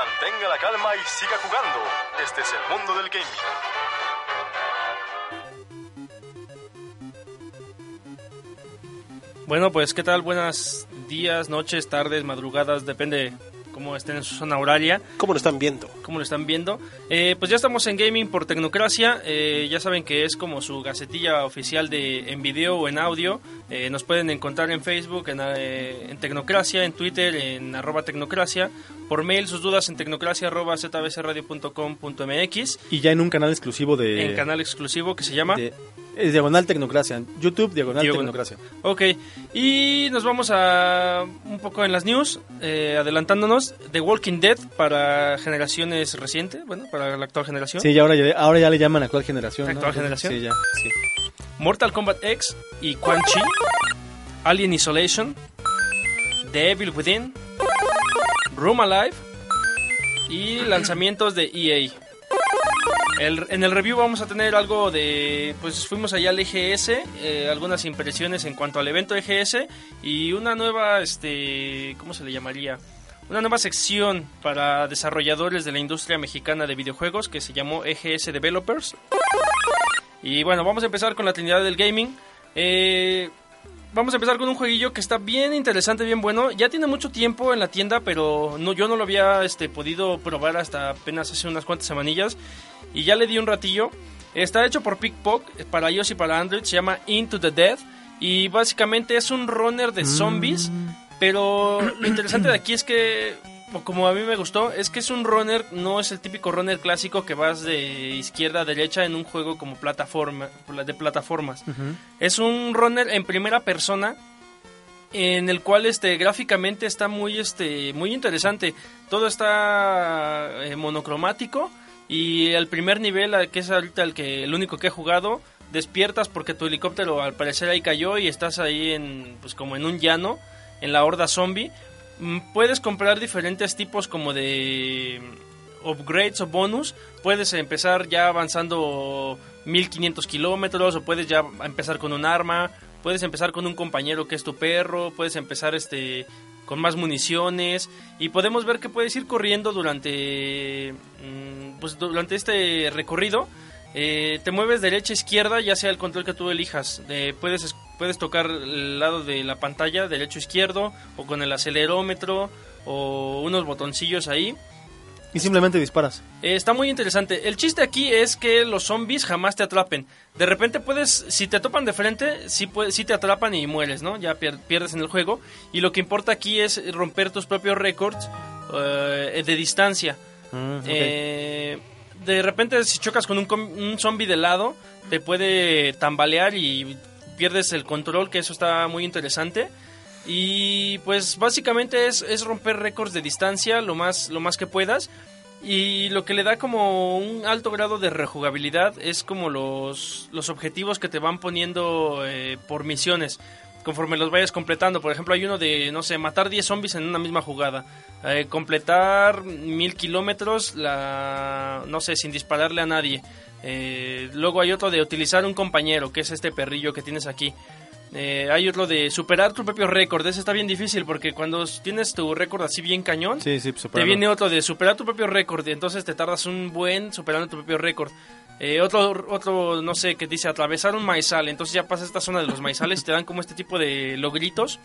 Mantenga la calma y siga jugando. Este es el mundo del gaming. Bueno, pues qué tal, buenas días, noches, tardes, madrugadas, depende cómo estén en su zona horaria. ¿Cómo lo están viendo? ¿Cómo lo están viendo? Eh, pues ya estamos en Gaming por Tecnocracia. Eh, ya saben que es como su gacetilla oficial de en video o en audio. Eh, nos pueden encontrar en Facebook, en, en, Tecnocracia, en Twitter, en arroba Tecnocracia. Por mail, sus dudas en tecnocracia arroba zbcradio.com.mx. Y ya en un canal exclusivo de... En canal exclusivo que se llama... De es Diagonal Tecnocracia. YouTube, Diagonal Tecnocracia. Ok. Y nos vamos a un poco en las news, eh, adelantándonos. The Walking Dead para generaciones recientes, bueno, para la actual generación. Sí, ahora ya, ahora ya le llaman actual generación. ¿Actual generación? Sí, ya. Sí. Mortal Kombat X y Quan Chi. Alien Isolation. The Evil Within. Room Alive. Y lanzamientos de EA en el review vamos a tener algo de, pues fuimos allá al EGS, eh, algunas impresiones en cuanto al evento EGS y una nueva, este, ¿cómo se le llamaría? Una nueva sección para desarrolladores de la industria mexicana de videojuegos que se llamó EGS Developers. Y bueno, vamos a empezar con la Trinidad del Gaming. Eh, vamos a empezar con un jueguillo que está bien interesante, bien bueno. Ya tiene mucho tiempo en la tienda, pero no, yo no lo había este, podido probar hasta apenas hace unas cuantas semanillas. Y ya le di un ratillo. Está hecho por Pickpock para iOS y para Android. Se llama Into the Dead. Y básicamente es un runner de zombies. Mm. Pero lo interesante de aquí es que, como a mí me gustó, es que es un runner, no es el típico runner clásico que vas de izquierda a derecha en un juego como plataforma, de plataformas. Es un runner en primera persona en el cual este gráficamente está muy este muy interesante. Todo está eh, monocromático y el primer nivel, que es ahorita el, que, el único que he jugado, despiertas porque tu helicóptero al parecer ahí cayó y estás ahí en, pues como en un llano, en la horda zombie. Mm, puedes comprar diferentes tipos como de upgrades o bonus. Puedes empezar ya avanzando 1500 kilómetros o puedes ya empezar con un arma. Puedes empezar con un compañero que es tu perro. Puedes empezar este con más municiones y podemos ver que puedes ir corriendo durante mm, pues durante este recorrido eh, te mueves derecha izquierda ya sea el control que tú elijas puedes puedes tocar el lado de la pantalla derecho izquierdo o con el acelerómetro o unos botoncillos ahí y simplemente disparas. Eh, está muy interesante. El chiste aquí es que los zombies jamás te atrapen. De repente puedes, si te topan de frente, sí, sí te atrapan y mueres, ¿no? Ya pierdes en el juego. Y lo que importa aquí es romper tus propios récords eh, de distancia. Mm, eh, de repente si chocas con un, un zombie de lado, te puede tambalear y pierdes el control, que eso está muy interesante. Y pues básicamente es, es romper récords de distancia lo más, lo más que puedas. Y lo que le da como un alto grado de rejugabilidad es como los, los objetivos que te van poniendo eh, por misiones conforme los vayas completando. Por ejemplo, hay uno de, no sé, matar 10 zombies en una misma jugada. Eh, completar mil kilómetros, la, no sé, sin dispararle a nadie. Eh, luego hay otro de utilizar un compañero, que es este perrillo que tienes aquí. Eh, hay otro de superar tu propio récord. Ese está bien difícil porque cuando tienes tu récord así bien cañón, pues, te viene otro de superar tu propio récord y entonces te tardas un buen superando tu propio récord. Eh, otro, otro, no sé, que dice atravesar un maizal. Entonces ya pasas esta zona de los maizales y te dan como este tipo de logritos.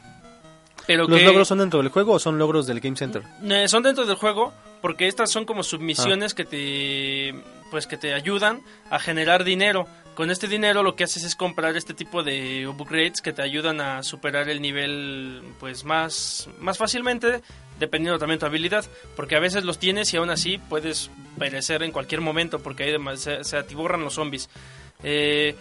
Pero ¿Los logros son dentro del juego o son logros del Game Center? Eh, son dentro del juego porque estas son como submisiones ah. que te pues que te ayudan a generar dinero. Con este dinero lo que haces es comprar este tipo de upgrades que te ayudan a superar el nivel pues más, más fácilmente, dependiendo también de tu habilidad, porque a veces los tienes y aún así puedes perecer en cualquier momento porque ahí se, se atiborran los zombies. Eh,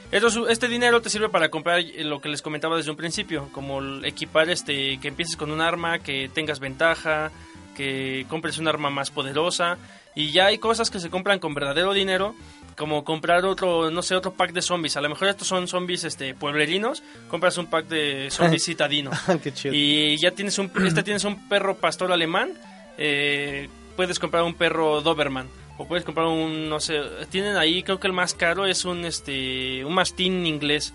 este dinero te sirve para comprar lo que les comentaba desde un principio, como equipar este, que empieces con un arma, que tengas ventaja, que compres un arma más poderosa. Y ya hay cosas que se compran con verdadero dinero, como comprar otro, no sé, otro pack de zombies. A lo mejor estos son zombies este, pueblerinos, compras un pack de zombies citadinos. Y ya tienes un, este tienes un perro pastor alemán, eh, puedes comprar un perro Doberman. O puedes comprar un, no sé, tienen ahí, creo que el más caro es un, este, un mastín inglés.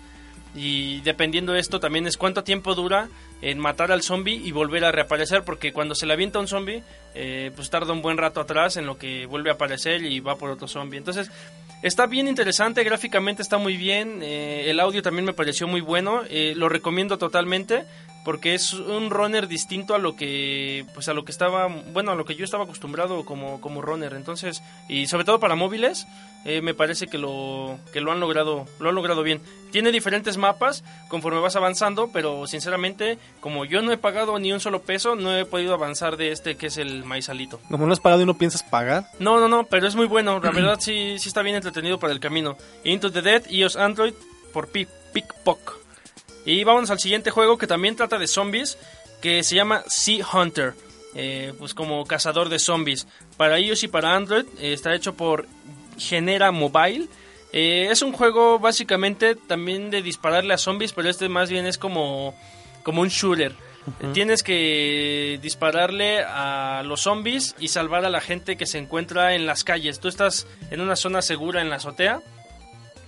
y dependiendo de esto también es cuánto tiempo dura en matar al zombie y volver a reaparecer porque cuando se le avienta un zombie eh, pues tarda un buen rato atrás en lo que vuelve a aparecer y va por otro zombie. Entonces está bien interesante gráficamente está muy bien eh, el audio también me pareció muy bueno eh, lo recomiendo totalmente porque es un runner distinto a lo que pues a lo que estaba bueno a lo que yo estaba acostumbrado como como runner. Entonces y sobre todo para móviles me parece que lo que lo han logrado lo han logrado bien. Tiene diferentes mapas conforme vas avanzando pero sinceramente como yo no he pagado ni un solo peso no he podido avanzar de este que es el maizalito como no has pagado y no piensas pagar no no no pero es muy bueno la verdad sí sí está bien entretenido para el camino Into the Dead iOS Android por Pickpock y vamos al siguiente juego que también trata de zombies, que se llama Sea Hunter. Eh, pues como cazador de zombies. Para iOS y para Android eh, está hecho por Genera Mobile. Eh, es un juego básicamente también de dispararle a zombies, pero este más bien es como, como un shooter. Tienes que dispararle a los zombies y salvar a la gente que se encuentra en las calles. Tú estás en una zona segura en la azotea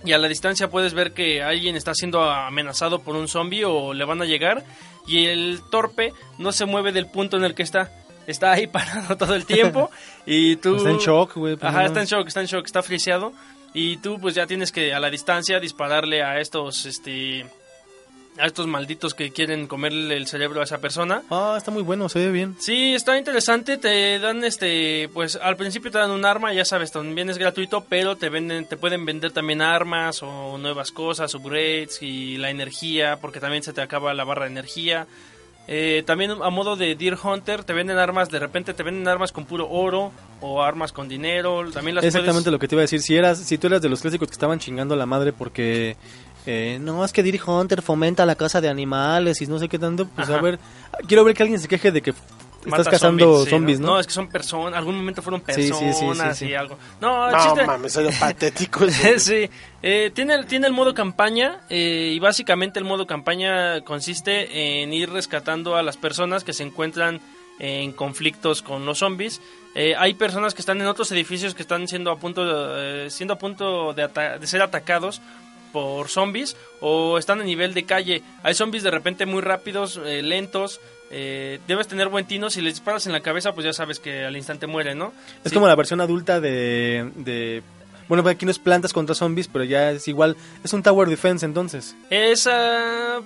y a la distancia puedes ver que alguien está siendo amenazado por un zombie o le van a llegar y el torpe no se mueve del punto en el que está. Está ahí parado todo el tiempo y tú... Está en shock, güey. Pues, Ajá, está en shock, está en shock, está friseado y tú pues ya tienes que a la distancia dispararle a estos, este a estos malditos que quieren comerle el cerebro a esa persona. Ah, está muy bueno, se ve bien. Sí, está interesante, te dan este, pues al principio te dan un arma, ya sabes, también es gratuito, pero te venden, te pueden vender también armas o nuevas cosas, upgrades y la energía, porque también se te acaba la barra de energía. Eh, también a modo de Deer Hunter te venden armas, de repente te venden armas con puro oro o armas con dinero. También las Exactamente lo que te iba a decir. Si eras, si tú eras de los clásicos que estaban chingando a la madre porque eh, no, es que Deer Hunter fomenta la caza de animales y no sé qué tanto. Pues a ver, quiero ver que alguien se queje de que estás cazando zombies, ¿no? ¿no? es que son personas, algún momento fueron personas y algo. No, no mames, soy patético. sí, eh, tiene, tiene el modo campaña eh, y básicamente el modo campaña consiste en ir rescatando a las personas que se encuentran en conflictos con los zombies. Eh, hay personas que están en otros edificios que están siendo a punto de, siendo a punto de, de ser atacados por zombies o están a nivel de calle. Hay zombies de repente muy rápidos, eh, lentos. Eh, debes tener buen tino. Si les disparas en la cabeza, pues ya sabes que al instante muere, ¿no? Es como la versión adulta de, de bueno, aquí no es plantas contra zombies, pero ya es igual. Es un Tower Defense entonces. Es,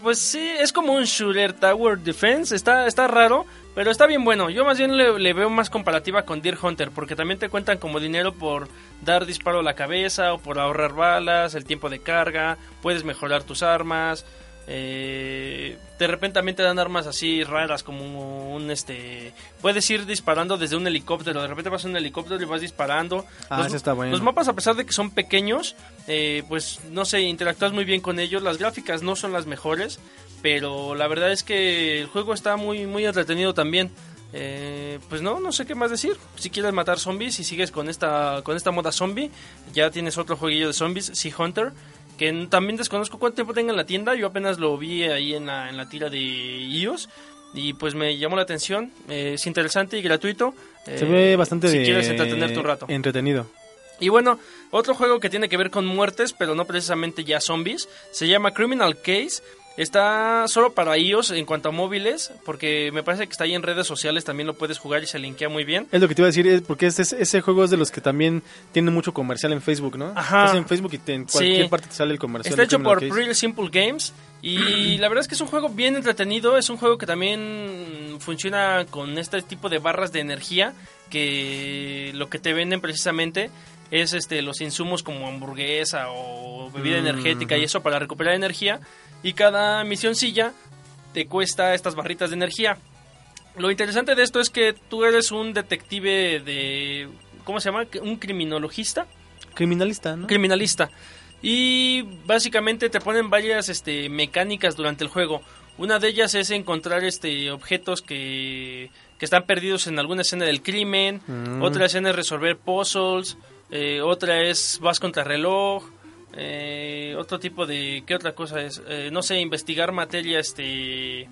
pues sí, es como un shooter Tower Defense. Está, está raro, pero está bien bueno. Yo más bien le, veo más comparativa con Deer Hunter, porque también te cuentan como dinero por dar disparo a la cabeza o por ahorrar balas, el tiempo de carga, puedes mejorar tus armas. Eh, de repente también te dan armas así raras como un este puedes ir disparando desde un helicóptero de repente vas a un helicóptero y vas disparando ah, los, está bueno. los mapas a pesar de que son pequeños eh, pues no sé interactúas muy bien con ellos las gráficas no son las mejores pero la verdad es que el juego está muy, muy entretenido también. Eh, pues no, no sé qué más decir. Si quieres matar zombies y sigues con esta, con esta moda zombie, ya tienes otro jueguillo de zombies, Sea Hunter, que también desconozco cuánto tiempo tenga en la tienda. Yo apenas lo vi ahí en la, en la tira de iOS y pues me llamó la atención. Eh, es interesante y gratuito. Se ve bastante si quieres entretenerte un rato. Entretenido. Y bueno, otro juego que tiene que ver con muertes, pero no precisamente ya zombies, se llama Criminal Case. Está solo para iOS en cuanto a móviles, porque me parece que está ahí en redes sociales, también lo puedes jugar y se linkea muy bien. Es lo que te iba a decir, porque ese, ese juego es de los que también tiene mucho comercial en Facebook, ¿no? Ajá. Estás en Facebook y en cualquier parte te sale el comercial. Está hecho por Real Simple Games y la verdad es que es un juego bien entretenido, es un juego que también funciona con este tipo de barras de energía que lo que te venden precisamente es este los insumos como hamburguesa o bebida mm, energética y eso para recuperar energía y cada misioncilla te cuesta estas barritas de energía. Lo interesante de esto es que tú eres un detective de... ¿Cómo se llama? Un criminologista. Criminalista, ¿no? Criminalista. Y básicamente te ponen varias este, mecánicas durante el juego. Una de ellas es encontrar este, objetos que, que están perdidos en alguna escena del crimen. Mm. Otra escena es resolver puzzles. Eh, otra es vas contra reloj. Eh, otro tipo de... ¿Qué otra cosa es? Eh, no sé, investigar materia, este...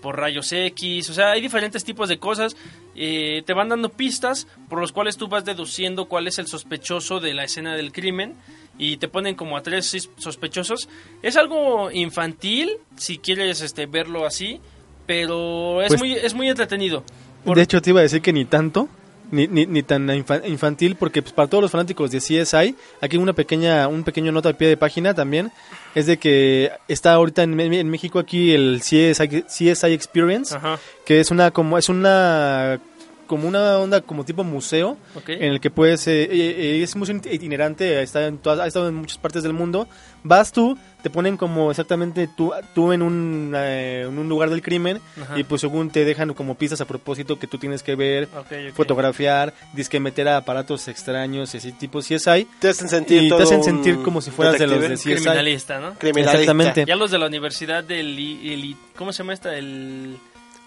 por rayos X, o sea, hay diferentes tipos de cosas. Eh, te van dando pistas por los cuales tú vas deduciendo cuál es el sospechoso de la escena del crimen y te ponen como a tres sospechosos. Es algo infantil, si quieres este, verlo así, pero es, Pues- muy, es muy entretenido. Por- De hecho, te iba a decir que ni tanto, ni, ni, ni tan infa- infantil, porque pues, para todos los fanáticos de CSI, aquí una pequeña, un pequeño nota al pie de página también, es de que está ahorita en, en México aquí el CSI, CSI Experience, Ajá, que es una como es una como una onda como tipo museo en el que puedes eh, eh, es un museo itinerante está en todas, ha estado en muchas partes del mundo vas tú te ponen como exactamente tú, tú en un eh, en un lugar del crimen Ajá. y pues según te dejan como pistas a propósito que tú tienes que ver Ok, ok. fotografiar disque meter a aparatos extraños y así tipo CSI Te hacen sentir y te hacen sentir como si fueras de los de. CSI Criminalista, ¿no? Criminalista. Exactamente. Ya los de la universidad del... el i- ¿Cómo se llama esta? El...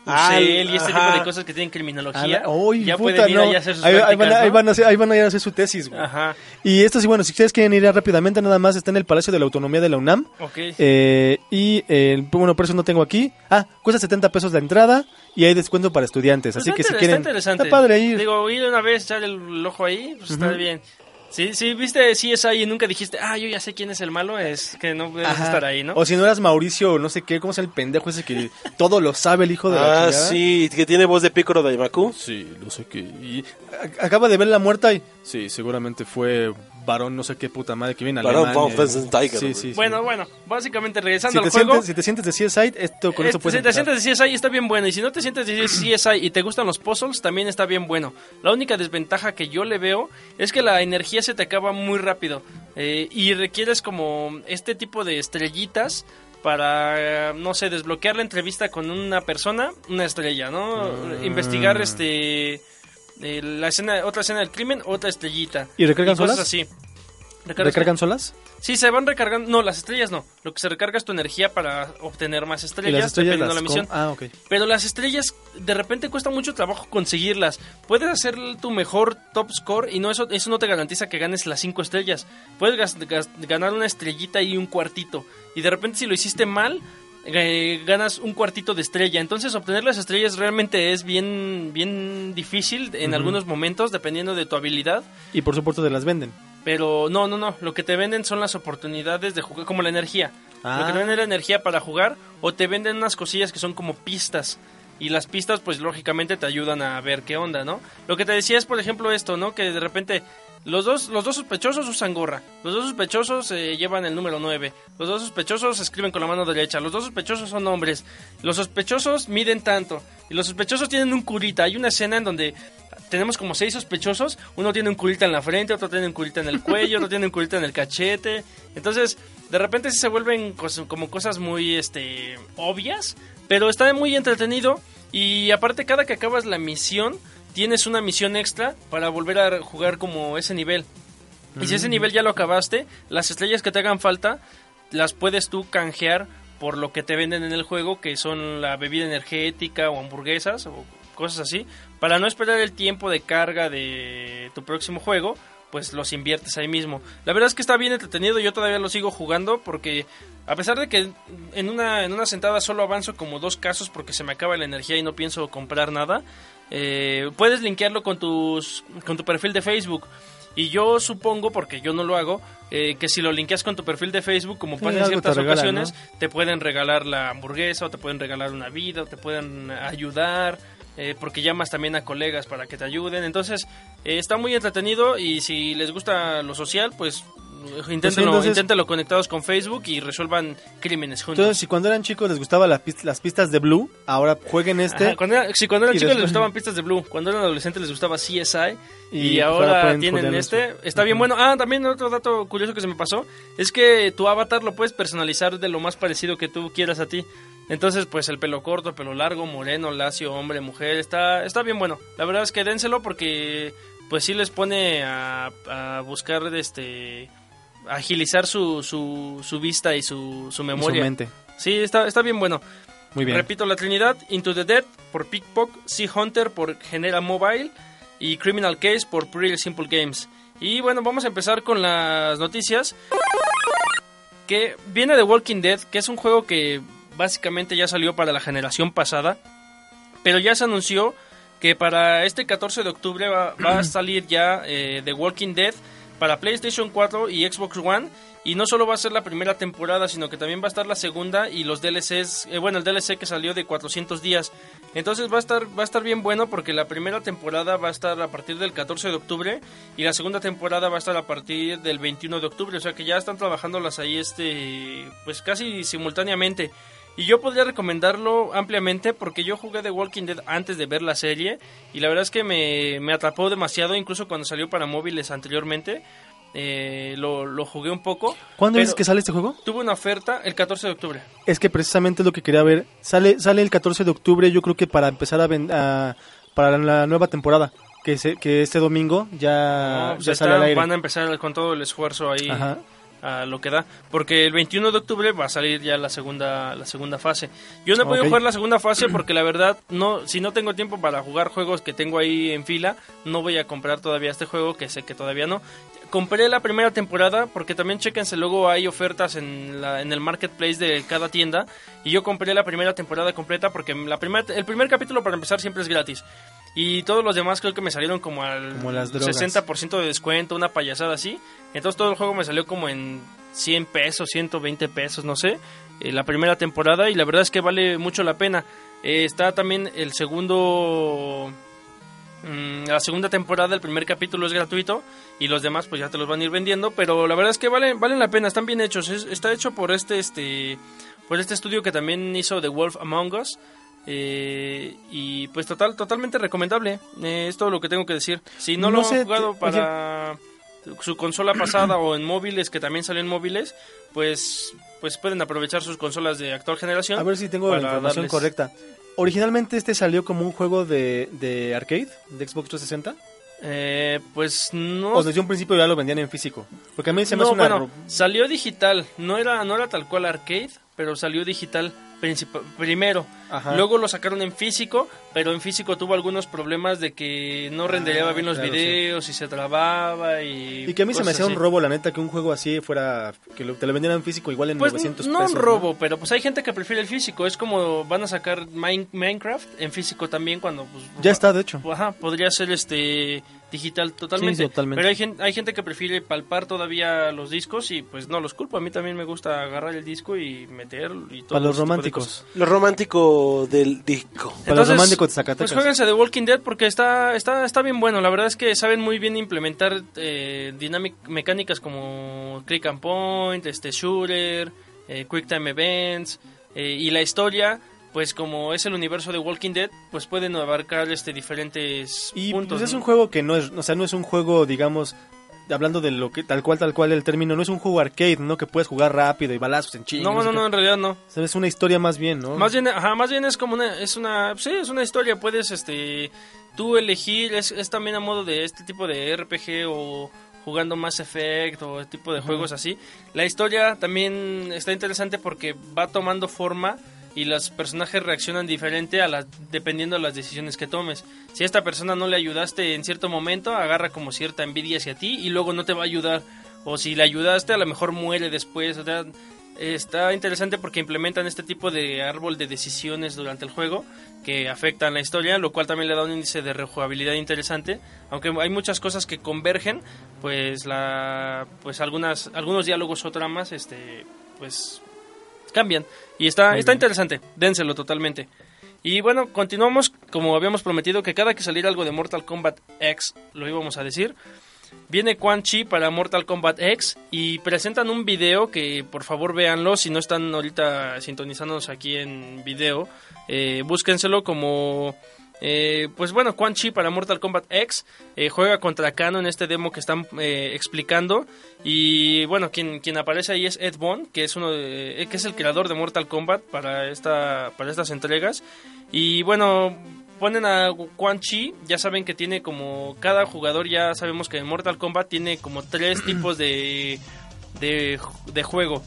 Ah, UCL y este ajá. tipo de cosas que tienen criminología. Uy, ya puta, pueden ir no. ahí a hacer sus ahí, ahí van, prácticas, ahí ¿no? van a hacer, ahí van a ir a hacer su tesis güey. Ajá, Y esto sí, bueno, si ustedes quieren ir rápidamente, nada más está en el Palacio de la Autonomía de la UNAM. ok. Eh, y eh, bueno, por eso no tengo aquí. Ah, cuesta 70 pesos la entrada y hay descuento para estudiantes. Pues así que si quieren. Está interesante. Está padre ir. Digo, ir una vez, echar el ojo ahí, pues está bien. Sí, sí, viste CSI y nunca dijiste, ah, yo ya sé quién es el malo, es que no puedes Ajá. estar ahí, ¿no? O si no eras Mauricio, no sé qué, ¿cómo es el pendejo ese que todo lo sabe el hijo de la Ah, chingada? sí, que tiene voz de pícoro de Imaku. Sí, no sé qué. Y acaba de ver la muerta y. Sí, seguramente fue varón, no sé qué puta madre que viene a Varón Alemania. von Wesenteiger, Sí, güey. sí, sí. Bueno, bueno, básicamente si regresando te, al juego... sientes, si te sientes de CSI, esto con Eh, esto puedes si te empezar. sientes de CSI está bien bueno y si no te sientes de CSI y te gustan los puzzles también está bien bueno. La única desventaja que yo le veo es que la energía se te acaba muy rápido eh, y requieres como este tipo de estrellitas para, no sé, desbloquear la entrevista con una persona, una estrella, ¿no? Mm. Investigar este eh, la escena, otra escena del crimen, otra estrellita. ¿Y recargan cosas solas? así. ¿Recargas ¿Recargan solas? Sí, se van recargando. No, las estrellas no. Lo que se recarga es tu energía para obtener más Y estrellas, las estrellas dependiendo las de la misión. Ah, ok. Pero las estrellas, de repente cuesta mucho trabajo conseguirlas. Puedes hacer tu mejor top score y no eso, eso no te garantiza que ganes las cinco estrellas. Puedes gas- gas- ganar una estrellita y un cuartito. Y de repente si lo hiciste mal, eh, ganas un cuartito de estrella. Entonces obtener las estrellas realmente es bien, bien difícil en algunos momentos, dependiendo de tu habilidad. Y por supuesto te las venden. Pero no, no, no. Lo que te venden son las oportunidades de jugar, como la energía. Ah. Lo que te venden es la energía para jugar o te venden unas cosillas que son como pistas. Y las pistas, pues lógicamente te ayudan a ver qué onda, ¿no? Lo que te decía es, por ejemplo, esto, ¿no? Que de repente los dos, los dos sospechosos usan gorra. Los dos sospechosos eh, llevan el número 9. Los dos sospechosos escriben con la mano derecha. Los dos sospechosos son hombres. Los sospechosos miden tanto. Y los sospechosos tienen un curita. Hay una escena en donde tenemos como seis sospechosos. Uno tiene un curita en la frente, otro tiene un curita en el cuello, otro tiene un curita en el cachete. Entonces, de repente sí se vuelven como cosas muy este obvias, pero está muy entretenido y aparte cada que acabas la misión tienes una misión extra para volver a jugar como ese nivel. Y si ese nivel ya lo acabaste, las estrellas que te hagan falta las puedes tú canjear por lo que te venden en el juego, que son la bebida energética o hamburguesas o cosas así. Para no esperar el tiempo de carga de tu próximo juego, pues los inviertes ahí mismo. La verdad es que está bien entretenido, yo todavía lo sigo jugando porque a pesar de que en una, en una sentada solo avanzo como dos casos porque se me acaba la energía y no pienso comprar nada, eh, puedes linkearlo con, tus, con tu perfil de Facebook. Y yo supongo, porque yo no lo hago, eh, que si lo linkeas con tu perfil de Facebook, como Sí, pasa en ciertas te regalan, ocasiones, te pueden regalar la hamburguesa, o te pueden regalar una vida, o te pueden ayudar, eh, porque llamas también a colegas para que te ayuden. Entonces, eh, está muy entretenido y si les gusta lo social, pues inténtenlo, entonces- inténtenlo conectados con Facebook y resuelvan crímenes juntos. Entonces, si cuando eran chicos les gustaban las, pist- las pistas de Blue, ahora jueguen este. Ajá, cuando era- sí, cuando eran chicos les gustaban pistas de Blue, cuando eran adolescentes les gustaba CSI y, Y ahora ahora tienen este. eso. Está bien bueno. Ah, también otro dato curioso que se me pasó es que tu avatar lo puedes personalizar de lo más parecido que tú quieras a ti. Entonces, pues el pelo corto, pelo largo, moreno, lacio, hombre, mujer, está está bien bueno. La verdad es que dénselo porque pues sí les pone a, a buscar este agilizar su, su, su vista y su, su y su memoria. mente. Sí, está, está bien bueno. Muy bien. Repito la Trinidad, Into the Dead por Pickpock, Sea Hunter por Genera Mobile y Criminal Case por Pretty Simple Games. Y bueno, vamos a empezar con las noticias. Que viene de Walking Dead, que es un juego que básicamente ya salió para la generación pasada, pero ya se anunció que para este 14 de octubre va, va a salir ya eh, The Walking Dead para PlayStation 4 y Xbox One. Y no solo va a ser la primera temporada, sino que también va a estar la segunda y los DLCs, eh, bueno, el DLC que salió de 400 días. Entonces va a estar va a estar bien bueno porque la primera temporada va a estar a partir del 14 de octubre y la segunda temporada va a estar a partir del 21 de octubre, o sea que ya están trabajándolas ahí este pues casi simultáneamente. Y yo podría recomendarlo ampliamente porque yo jugué The Walking Dead antes de ver la serie y la verdad es que me, me atrapó demasiado, incluso cuando salió para móviles anteriormente. eh, lo, lo jugué un poco. ¿Cuándo dices que sale este juego? Tuve una oferta el 14 de octubre. Es que precisamente es lo que quería ver. Sale, sale el 14 de octubre, yo creo que para empezar a, ven- a- para la nueva temporada. Que, se- que este domingo ya, No, pues ya sale está, al aire. Van a empezar con todo el esfuerzo ahí Ajá. A lo que da. Porque el 21 de octubre va a salir ya la segunda, la segunda fase. Yo no he podido jugar la segunda fase porque la verdad, no si no tengo tiempo para jugar juegos que tengo ahí en fila, no voy a comprar todavía este juego, que sé que todavía no. Compré la primera temporada porque también chequense, luego hay ofertas en, la, en el marketplace de cada tienda. Y yo compré la primera temporada completa porque la primera, el primer capítulo para empezar siempre es gratis. Y todos los demás creo que me salieron como al Como las drogas. 60% de descuento, una payasada así. Entonces todo el juego me salió como en 100 pesos, 120 pesos, no sé, eh, la primera temporada y la verdad es que vale mucho la pena. Eh, está también el segundo... mm, la segunda temporada, el primer capítulo es gratuito y los demás pues ya te los van a ir vendiendo, pero la verdad es que valen, valen la pena, están bien hechos. Es- está hecho por este, este, por este estudio que también hizo The Wolf Among Us. Eh, y pues total, totalmente recomendable. Eh, es todo lo que tengo que decir. Si no, No lo sé, han jugado te- para su consola pasada o en móviles, que también salió en móviles, pues, pues pueden aprovechar sus consolas de actual generación. A ver si tengo la información darles- correcta. Originalmente este salió como un juego de, de arcade, de Xbox 360. Eh, pues no. O desde un principio ya lo vendían en físico. Porque a mí se me no, hace una... bueno, salió digital. No era, no era tal cual arcade, pero salió digital primero. Ajá. Luego lo sacaron en físico, pero en físico tuvo algunos problemas de que no rendereaba bien los claro, videos y se trababa y... Y que a mí se me hacía un robo, la neta, que un juego así fuera... Que te lo vendieran en físico igual en Pues 900 no pesos. un robo, pero pues hay gente que prefiere el físico. Es como van a sacar Mine- Minecraft en físico también cuando... Pues, Ya está, de hecho. Ajá, podría ser este digital totalmente. Sí, totalmente. Pero hay gente, hay gente que prefiere palpar todavía los discos y pues no los culpo. A mí también me gusta agarrar el disco y meter y todo Para los de románticos. Lo romántico del disco. Para los románticos de Zacatecas. Pues jueguense The Walking Dead porque está, está, está bien bueno. La verdad es que saben muy bien implementar eh, dinámic- mecánicas como Click and Point, este Shooter, eh, Quick Time Events eh, y la historia. Pues como es el universo de Walking Dead, pues pueden abarcar este diferentes Y puntos. pues es ¿no? un juego que no es, o sea, no es un juego, digamos, hablando de lo que tal cual, tal cual el término, no es un juego arcade, ¿no? Que puedes jugar rápido y balazos en chingo. No, no, no, en realidad no. O sea, es una historia más bien, ¿no? Más bien, ajá, más bien es como una, es una, sí, es una historia, puedes, este, tú elegir, es, es también a modo de este tipo de RPG o jugando Mass Effect o este tipo de juegos así. La historia también está interesante porque va tomando forma y los personajes reaccionan diferente a las, dependiendo de las decisiones que tomes. Si a esta persona no le ayudaste en cierto momento, agarra como cierta envidia hacia ti y luego no te va a ayudar. O si le ayudaste, a lo mejor muere después. O sea, está interesante porque implementan este tipo de árbol de decisiones durante el juego que afectan la historia, lo cual también le da un índice de rejugabilidad interesante. Aunque hay muchas cosas que convergen, pues la pues algunas algunos diálogos o tramas este pues cambian y está Muy está bien. interesante. Dénselo totalmente. Y bueno, continuamos como habíamos prometido que cada que saliera algo de Mortal Kombat X lo íbamos a decir. Viene Quan Chi para Mortal Kombat X y presentan un video que por favor véanlo si no están ahorita sintonizándonos aquí en video, eh, búsquenselo como eh, pues bueno, Quan Chi para Mortal Kombat X eh, juega contra Kano en este demo que están eh, explicando y bueno, quien, quien aparece ahí es Ed Boon, que es uno de- eh, que es el creador de Mortal Kombat para esta para estas entregas y bueno, ponen a Quan Chi, ya saben que tiene como cada jugador ya sabemos que en Mortal Kombat tiene como tres tipos de de, de juego.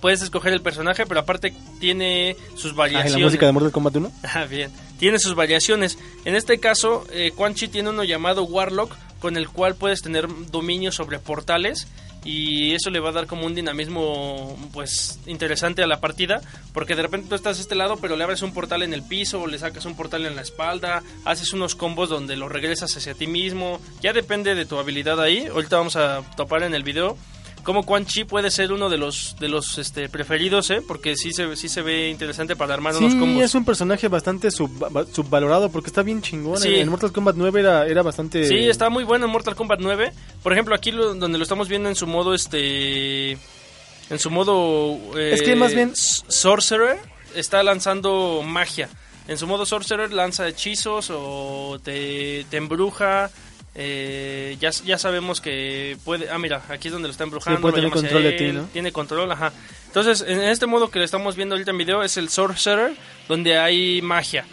Puedes escoger el personaje, pero aparte tiene sus Ah, ¿en variaciones. la música de Mortal Kombat 1? Ah, bien. Tiene sus variaciones. En este caso, eh, Quan Chi tiene uno llamado Warlock, con el cual puedes tener dominio sobre portales. y eso le va a dar como un dinamismo pues interesante a la partida porque de repente tú estás a este lado pero le abres un portal en el piso o le sacas un portal en la espalda haces unos combos donde lo regresas hacia ti mismo ya depende de tu habilidad ahí ahorita vamos a topar en el video como Quan Chi puede ser uno de los de los este, preferidos, ¿eh? Porque sí se, sí se ve interesante para armar unos Sí, combos. es un personaje bastante sub- subvalorado porque está bien chingón. Sí. En Mortal Kombat 9 era, era bastante... Sí, está muy bueno en Mortal Kombat 9. Por ejemplo, aquí lo- donde lo estamos viendo en su modo, este... En su modo... eh, Es que más bien- Sorcerer está lanzando magia. En su modo Sorcerer lanza hechizos o te, te embruja. Eh, ya, ya sabemos que puede... Ah, mira, aquí es donde lo está embrujando. Sí, puede lo tener control de ti, ¿no? Tiene control, ajá. Entonces, en este modo que le estamos viendo ahorita en video es el Sorcerer, donde hay magia.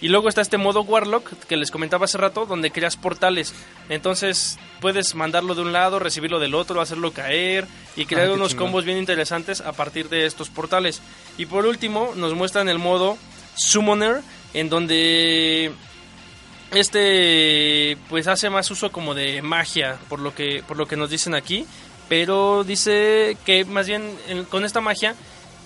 Y luego está este modo Warlock que les comentaba hace rato, donde creas portales. Entonces puedes mandarlo de un lado, recibirlo del otro, hacerlo caer y crear Ah, unos combos bien interesantes a partir de estos portales. Y por último, nos muestran el modo Summoner, en donde este pues hace más uso como de magia, por lo que por lo que nos dicen aquí, pero dice que más bien en- con esta magia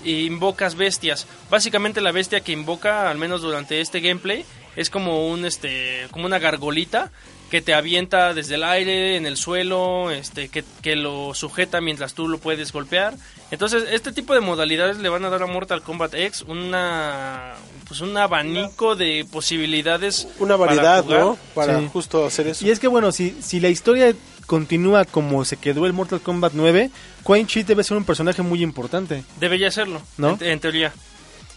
invocas bestias. Básicamente la bestia que invoca, al menos durante este gameplay, es como un este como una gargolita que te avienta desde el aire, en el suelo, este que, que lo sujeta mientras tú lo puedes golpear. Entonces, este tipo de modalidades le van a dar a Mortal Kombat X una pues un abanico de posibilidades Una para variedad, jugar. ¿no? Para Sí. justo hacer eso. Y es que bueno, si, si la historia continúa como se quedó el Mortal Kombat 9, Quan Chi debe ser un personaje muy importante. Debería serlo, ¿No? en, en teoría.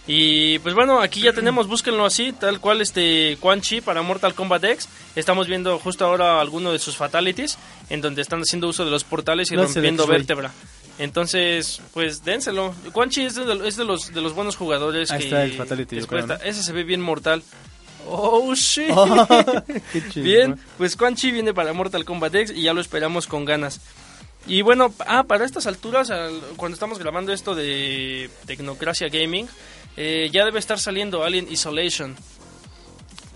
Y pues bueno, aquí ya tenemos, búsquenlo así, tal cual este Quan Chi para Mortal Kombat X. Estamos viendo justo ahora alguno de sus fatalities, en donde están haciendo uso de los portales y No, rompiendo vértebra. Entonces, pues dénselo. Quan Chi es de, es de los, de los buenos jugadores Ahí que está el fatality, creo, Ese se ve bien mortal. Oh, shit. Qué chido. Bien, pues Quan Chi viene para Mortal Kombat X y ya lo esperamos con ganas. Y bueno, ah, para estas alturas, al- cuando estamos grabando esto de Tecnocracia Gaming, eh, ya debe estar saliendo Alien Isolation.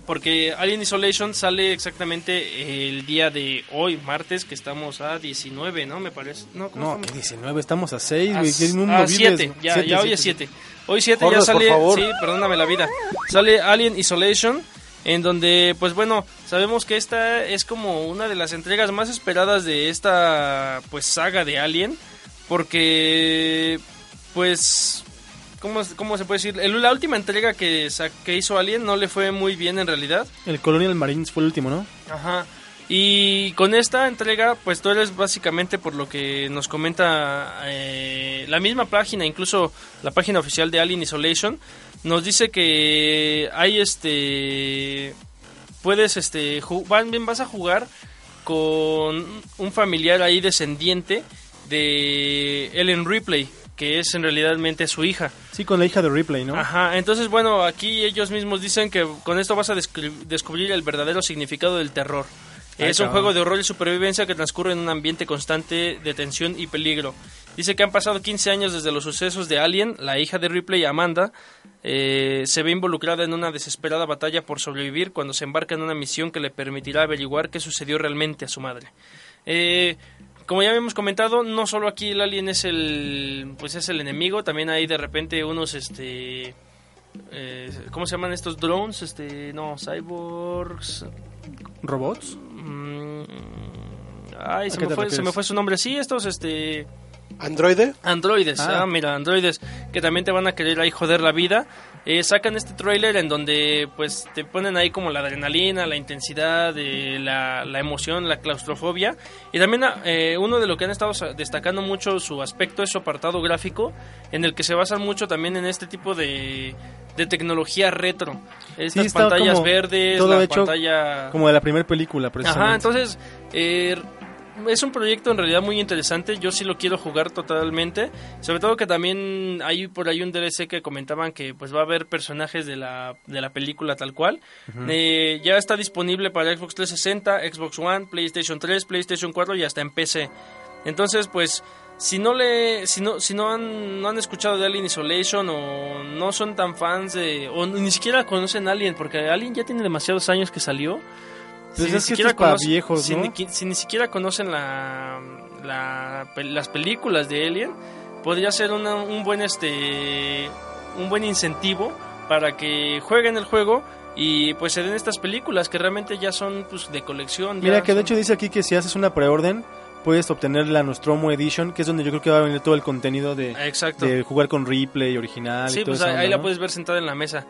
Porque Alien Isolation sale exactamente el día de hoy, martes, que estamos a 19, ¿no? Me parece. No, ¿cómo No, estamos? que 19, estamos a 6, A, güey. ¿Qué mundo a vives? 7, ya, Siete, ya hoy es siete. 7. Hoy 7 ya sale, favor. sí, perdóname la vida. Sale Alien Isolation, en donde, pues bueno, sabemos que esta es como una de las entregas más esperadas de esta, pues, saga de Alien, porque, pues, ¿cómo, cómo se puede decir? El- la última entrega que, que hizo Alien no le fue muy bien en realidad. El Colonial Marines fue el último, ¿no? Ajá. Y con esta entrega, pues tú eres básicamente por lo que nos comenta eh, la misma página, incluso la página oficial de Alien Isolation, nos dice que hay este puedes este van- vas a jugar con un familiar ahí descendiente de Ellen Ripley, que es en realidad su hija. Sí, con la hija de Ripley, ¿no? Ajá, entonces bueno, aquí ellos mismos dicen que con esto vas a descubrir el verdadero significado del terror. Ay, es un cabrón. juego de horror y supervivencia que transcurre en un ambiente constante de tensión y peligro. Dice que han pasado 15 años desde los sucesos de Alien, la hija de Ripley, Amanda, eh, se ve involucrada en una desesperada batalla por sobrevivir cuando se embarca en una misión que le permitirá averiguar qué sucedió realmente a su madre. Eh, como ya habíamos comentado, no solo aquí el alien es el pues es el enemigo, también hay de repente unos este eh, ¿cómo se llaman estos drones? Este, no, cyborgs. ¿Robots? mm, ay, ¿A se me, fue, se me fue su nombre. Sí, estos este ¿Androide? Androides, Ah. ah. mira, androides que también te van a querer ahí joder la vida. Eh, sacan este trailer en donde pues te ponen ahí como la adrenalina, la intensidad, eh, la, la emoción, la claustrofobia. Y también eh, uno de lo que han estado destacando mucho su aspecto es su apartado gráfico, en el que se basan mucho también en este tipo de, de tecnología retro. Estas está pantallas verdes, todo la hecho pantalla... Como de la primera película, precisamente. Ajá, entonces eh, es un proyecto en realidad muy interesante. Yo sí lo quiero jugar totalmente. Sobre todo que también hay por ahí un DLC que comentaban que pues va a haber personajes de la, de la película tal cual. Eh, ya está disponible para Xbox 360, Xbox One, PlayStation 3, PlayStation 4 y hasta en PC. Entonces pues si no le si no si no han, no han escuchado de Alien Isolation o no son tan fans de o ni siquiera conocen Alien porque Alien ya tiene demasiados años que salió Pues ni siquiera esto es para conoce- viejos, si, ¿no? ni, qui- si ni siquiera conocen la, la- las películas de Alien, podría ser una- un buen este un buen incentivo para que jueguen el juego y pues se den estas películas que realmente ya son pues de colección. Mira que de hecho dice aquí que si haces una preorden puedes obtener la Nostromo Edition, que es donde yo creo que va a venir todo el contenido de, Exacto. de jugar con replay original y Sí, todo pues eso. ahí, la puedes ver sentada en la mesa.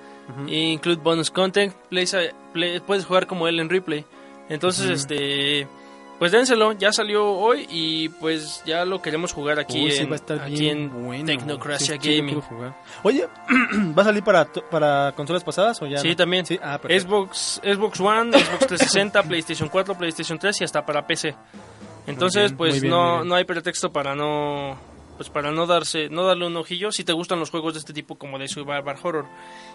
Include bonus content, plays play- puedes jugar como él en replay. Entonces, este, pues dénselo, ya salió hoy y pues ya lo queremos jugar aquí, Uy, sí, en, va a estar aquí bien en bueno. Tecnocracia Sí, Gaming. jugar. Oye, ¿va a salir para, para consolas pasadas o ya? Sí, no? también. Sí, ah. Xbox, Xbox One, Xbox 360, PlayStation 4, PlayStation 3 y hasta para PC. Entonces, bien, pues bien, no, no hay pretexto para no pues para no darse no darle un ojillo si te gustan los juegos de este tipo como de Survival Horror.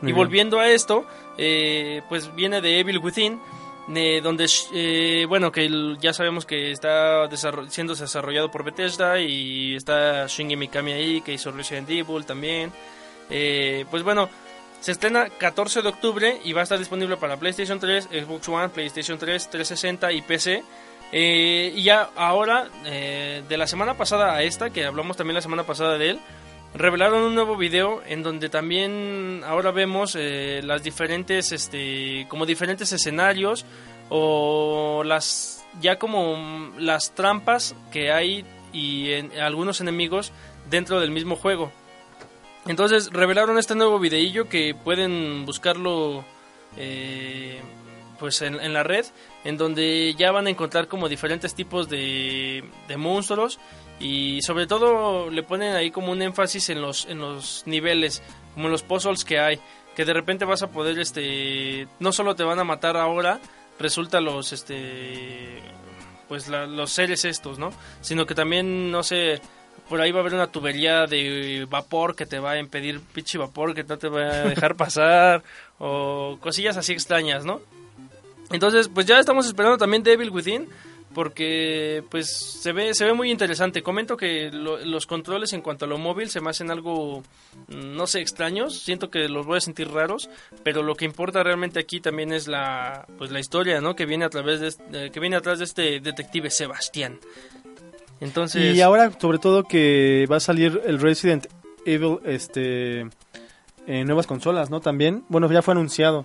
Muy y volviendo a esto, eh, pues viene de Evil Within, de donde eh, bueno que el- ya sabemos que está desarro- siendo desarrollado por Bethesda y está Shinji Mikami ahí que hizo Resident Evil también. Eh, pues bueno, se estrena 14 de octubre y va a estar disponible para PlayStation 3, Xbox One, PlayStation 3, 360 y PC. Eh, y ya ahora, eh, de la semana pasada a esta, que hablamos también la semana pasada de él, revelaron un nuevo video en donde también ahora vemos eh, las diferentes, este, como diferentes escenarios o las, ya como mm, las trampas que hay y en, algunos enemigos dentro del mismo juego. Entonces revelaron este nuevo videillo que pueden buscarlo pues en, en la red, en donde ya van a encontrar como diferentes tipos de, de monstruos y sobre todo le ponen ahí como un énfasis en los, en los niveles, como en los puzzles que hay, que de repente vas a poder, este, no solo te van a matar ahora, resulta los, este, pues la- los seres estos, ¿no? Sino que también, no sé, por ahí va a haber una tubería de vapor que te va a impedir, pinche vapor que no te va a dejar pasar, o cosillas así extrañas, ¿no? Entonces, pues ya estamos esperando también Devil Within, porque pues se ve se ve muy interesante. Comento que lo- los controles en cuanto a lo móvil se me hacen algo, mm, no sé, extraños. Siento que los voy a sentir raros, pero lo que importa realmente aquí también es la pues la historia, ¿no? Que viene a través de, este- que viene atrás de este detective Sebastián. Entonces, Y ahora, sobre todo, que va a salir el Resident Evil este, en nuevas consolas, ¿no? También. Bueno, ya fue anunciado.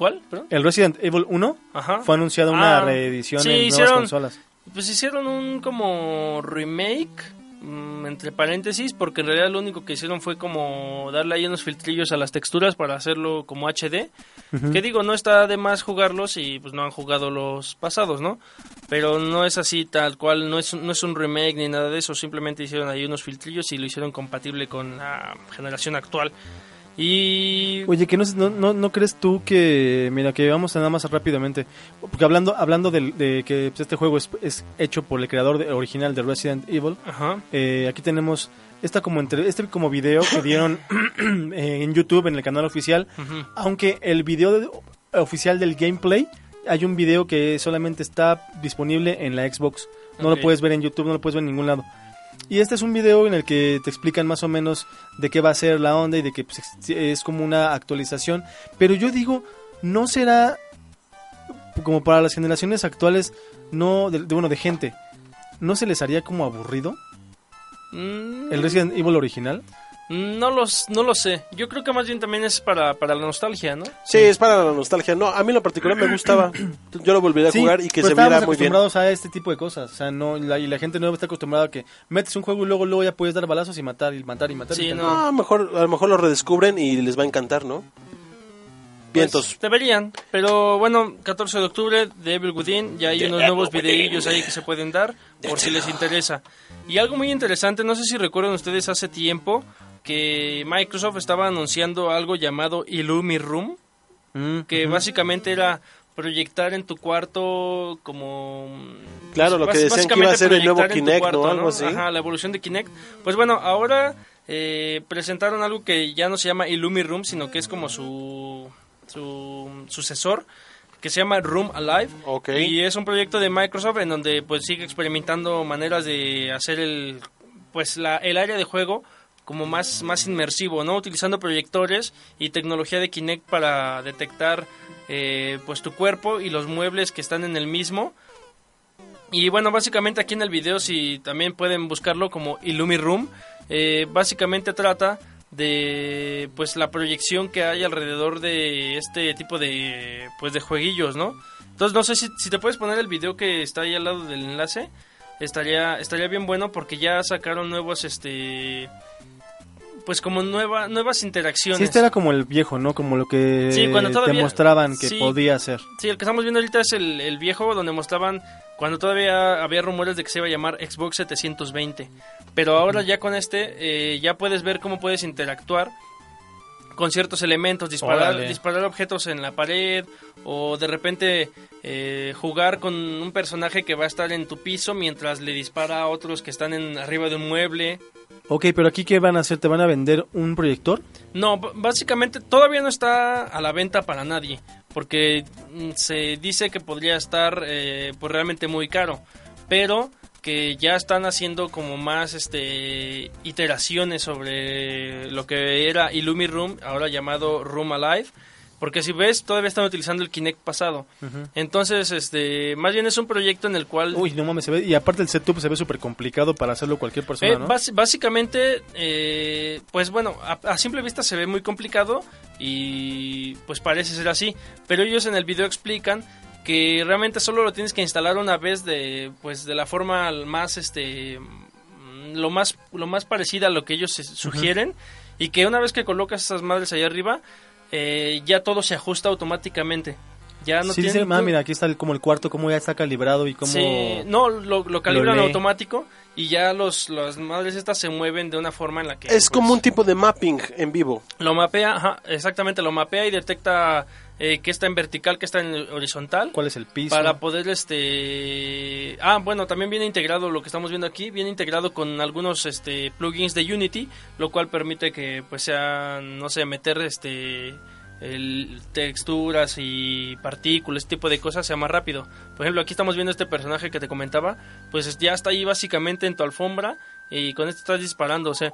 ¿Cuál? Perdón. El Resident Evil 1 Ajá. fue anunciado una Ah, reedición sí, en nuevas hicieron- consolas. Pues hicieron un como remake, mm, entre paréntesis, porque en realidad lo único que hicieron fue como darle ahí unos filtrillos a las texturas para hacerlo como HD. Que digo, no está de más jugarlos y pues no han jugado los pasados, ¿no? Pero no es así tal cual, no es, no es un remake ni nada de eso, simplemente hicieron ahí unos filtrillos y lo hicieron compatible con la generación actual. Y... Oye, que no, no, no, crees tú que, mira, que vamos a nada más rápidamente, porque hablando hablando del- de, que pues, este juego es, es hecho por el creador de- original de Resident Evil, Ajá. eh, aquí tenemos esta como entre, este como video que dieron en YouTube en el canal oficial, aunque el video de- oficial del gameplay hay un video que solamente está disponible en la Xbox, no lo puedes ver en YouTube, no lo puedes ver en ningún lado. Y este es un video en el que te explican más o menos de qué va a ser la onda y de que pues, es como una actualización. Pero yo digo, ¿no será como para las generaciones actuales, no de, de- bueno, de gente, ¿no se les haría como aburrido Mm, el Resident Evil original? No los, no lo sé. Yo creo que más bien también es para, para la nostalgia, ¿no? Sí, es para la nostalgia. No, a mí en lo particular me gustaba. Yo lo volvería a jugar y que pero se viera muy bien. acostumbrados a este tipo de cosas, o sea, no la, y la gente nueva está acostumbrada a que metes un juego y luego luego ya puedes dar balazos y matar y matar y matar. Sí, y no. matar. No, a lo mejor, a lo mejor lo redescubren y les va a encantar, ¿no? Vientos. Pues, deberían, pero bueno, 14 de octubre, de Evil Within, ya hay unos nuevos videillos ahí que se pueden dar por si les interesa. Y algo muy interesante, no sé si recuerdan ustedes hace tiempo que Microsoft estaba anunciando algo llamado Illumi Room, Mm, que básicamente era proyectar en tu cuarto como... Claro, lo que bas- decían que iba a ser el nuevo Kinect, ¿no? Algo así. Ajá, la evolución de Kinect. Pues bueno, ahora eh, presentaron algo que ya no se llama Illumi Room, sino que es como su, su sucesor, que se llama Room Alive. Y es un proyecto de Microsoft en donde pues sigue experimentando maneras de hacer el pues la, el área de juego como más, más inmersivo, ¿no? Utilizando proyectores y tecnología de Kinect para detectar eh, pues tu cuerpo y los muebles que están en el mismo Y bueno, básicamente aquí en el video, si también pueden buscarlo como Illumi Room, eh, básicamente trata de pues la proyección que hay alrededor de este tipo de pues de jueguillos, ¿no? Entonces no sé si, si te puedes poner el video que está ahí al lado del enlace, estaría estaría bien bueno porque ya sacaron nuevos este pues como nueva, nuevas interacciones. Sí, este era como el viejo, ¿no? Como lo que Sí, cuando todavía- te mostraban que sí. podía ser. Sí, el que estamos viendo ahorita es el, el viejo donde mostraban cuando todavía había rumores de que se iba a llamar Xbox 720. Pero ahora ya con este eh, ya puedes ver cómo puedes interactuar con ciertos elementos, disparar, Órale. disparar objetos en la pared o de repente eh, jugar con un personaje que va a estar en tu piso mientras le dispara a otros que están en arriba de un mueble. Ok, pero aquí ¿qué van a hacer? ¿Te van a vender un proyector? No, básicamente todavía no está a la venta para nadie, porque mm, se dice que podría estar eh, pues realmente muy caro, pero que ya están haciendo como más este iteraciones sobre lo que era Illumi Room, ahora llamado Room Alive, porque si ves todavía están utilizando el Kinect pasado. Entonces, este, más bien es un proyecto en el cual Uy, no mames, se ve. Y aparte el setup se ve súper complicado para hacerlo cualquier persona, eh, ¿no? básicamente, eh, pues bueno, a, a simple vista se ve muy complicado y pues parece ser así. Pero ellos en el video explican que realmente solo lo tienes que instalar una vez de, pues de la forma más, este, lo más, lo más parecida a lo que ellos se- sugieren y que una vez que colocas esas madres ahí arriba, eh, ya todo se ajusta automáticamente. Ya no sí, tiene- dice, ah, mira, aquí está el- como el cuarto, cómo ya está calibrado y cómo... Sí, no, lo, lo calibran automático y ya los las madres estas se mueven de una forma en la que Es pues, como un tipo de mapping en vivo. lo mapea, ajá, exactamente, lo mapea y detecta eh, que está en vertical, que está en horizontal ¿Cuál es el piso? para poder este ah bueno también viene integrado lo que estamos viendo aquí viene integrado con algunos este plugins de Unity lo cual permite que pues sea no sé meter este el- texturas y partículas este tipo de cosas sea más rápido por ejemplo aquí estamos viendo este personaje que te comentaba pues ya está ahí básicamente en tu alfombra y con esto estás disparando o sea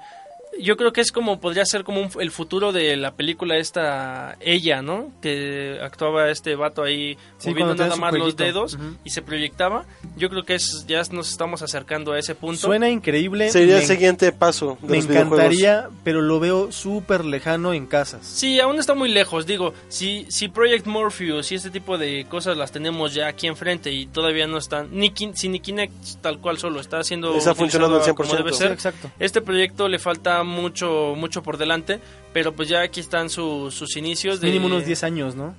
yo creo que es como podría ser como un- el futuro de la película esta ella no que actuaba este vato ahí Sí, moviendo nada más los dedos y se proyectaba yo creo que es ya nos estamos acercando a ese punto Suena increíble. Sería me, el siguiente paso de me los encantaría, pero lo veo súper lejano en casas. Sí, aún está muy lejos. Digo, si, si Project Morpheus y este tipo de cosas las tenemos ya aquí enfrente y todavía no están, ni, si ni Kinect tal cual solo está haciendo. Está funcionando al utilizado como 100%. debe Sí, ser. exacto. Este proyecto le falta mucho mucho por delante, pero pues ya aquí están su- sus inicios. De, Mínimo unos 10 años, ¿no?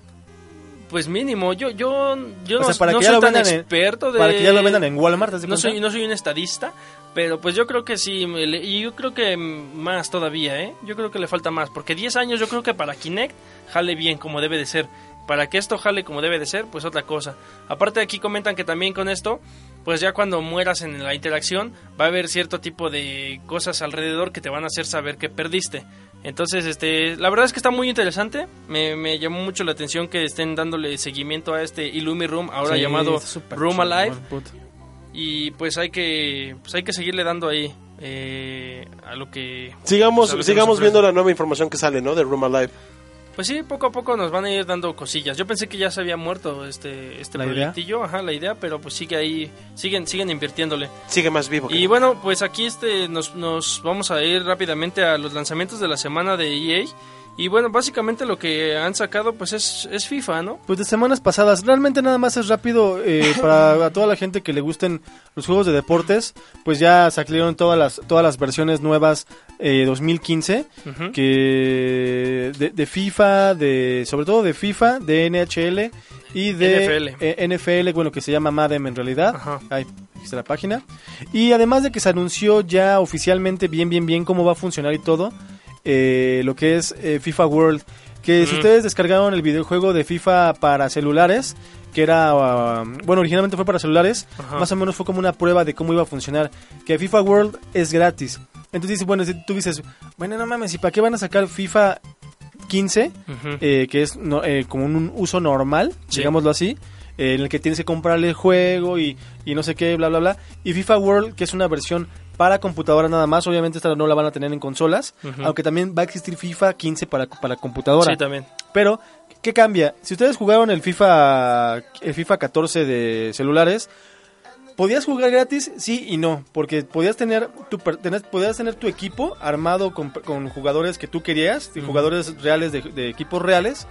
Pues mínimo. Yo, yo, yo O no, sea, para no que ya soy lo tan vendan en- experto de. Para que ya lo vendan en Walmart, ¿te das no soy, no soy un estadista, pero pues yo creo que sí, y yo creo que más todavía, ¿eh? Yo creo que le falta más, porque 10 años yo creo que para Kinect jale bien como debe de ser. Para que esto jale como debe de ser, pues otra cosa. Aparte aquí comentan que también con esto, pues ya cuando mueras en la interacción, va a haber cierto tipo de cosas alrededor que te van a hacer saber que perdiste. Entonces, este, la verdad es que está muy interesante. Me, me llamó mucho la atención que estén dándole seguimiento a este Illumi Room, ahora Sí, llamado Room Alive y pues hay que pues hay que seguirle dando ahí eh, a lo que Sigamos, Pues, a lo que sigamos viendo la nueva información que sale, ¿no? De Room Alive. Pues sí poco a poco nos van a ir dando cosillas yo pensé que ya se había muerto este este ¿La idea? proyectillo ajá la idea pero pues sigue ahí siguen siguen invirtiéndole Sigue más vivo. y bueno pues aquí este nos, nos vamos a ir rápidamente a los lanzamientos de la semana de EA y bueno básicamente lo que han sacado pues es, es FIFA no Pues de semanas pasadas, realmente nada más es rápido eh, para a toda la gente que le gusten los juegos de deportes, pues ya salieron todas las todas las versiones nuevas eh, 2015 Ujú. que de, de FIFA, de sobre todo de FIFA, de NHL y de NFL. eh, NFL, bueno que se llama Madden en realidad. Ajá. Ahí está la página. Y además de que se anunció ya oficialmente bien bien bien cómo va a funcionar y todo eh, lo que es eh, FIFA World. Que si ustedes descargaron el videojuego de FIFA para celulares, que era, ah, bueno, originalmente fue para celulares, Ajá. más o menos fue como una prueba de cómo iba a funcionar. Que FIFA World es gratis. Entonces, bueno, si tú dices, bueno, no mames, ¿y para qué van a sacar FIFA 15? Ujú. eh, que es no- eh, como un uso normal, Sí. digámoslo así, eh, en el que tienes que comprarle el juego y, y no sé qué, bla, bla, bla. Y FIFA World, que es una versión para computadora nada más, obviamente esta no la van a tener en consolas, aunque también va a existir FIFA 15 para, para computadora. sí también Pero, ¿qué cambia? Si ustedes jugaron el FIFA, el FIFA 14 de celulares, podías jugar gratis, sí y no, porque podías tener tu, tenés- podías tener tu equipo armado con, con jugadores que tú querías, y jugadores reales de, de equipos reales,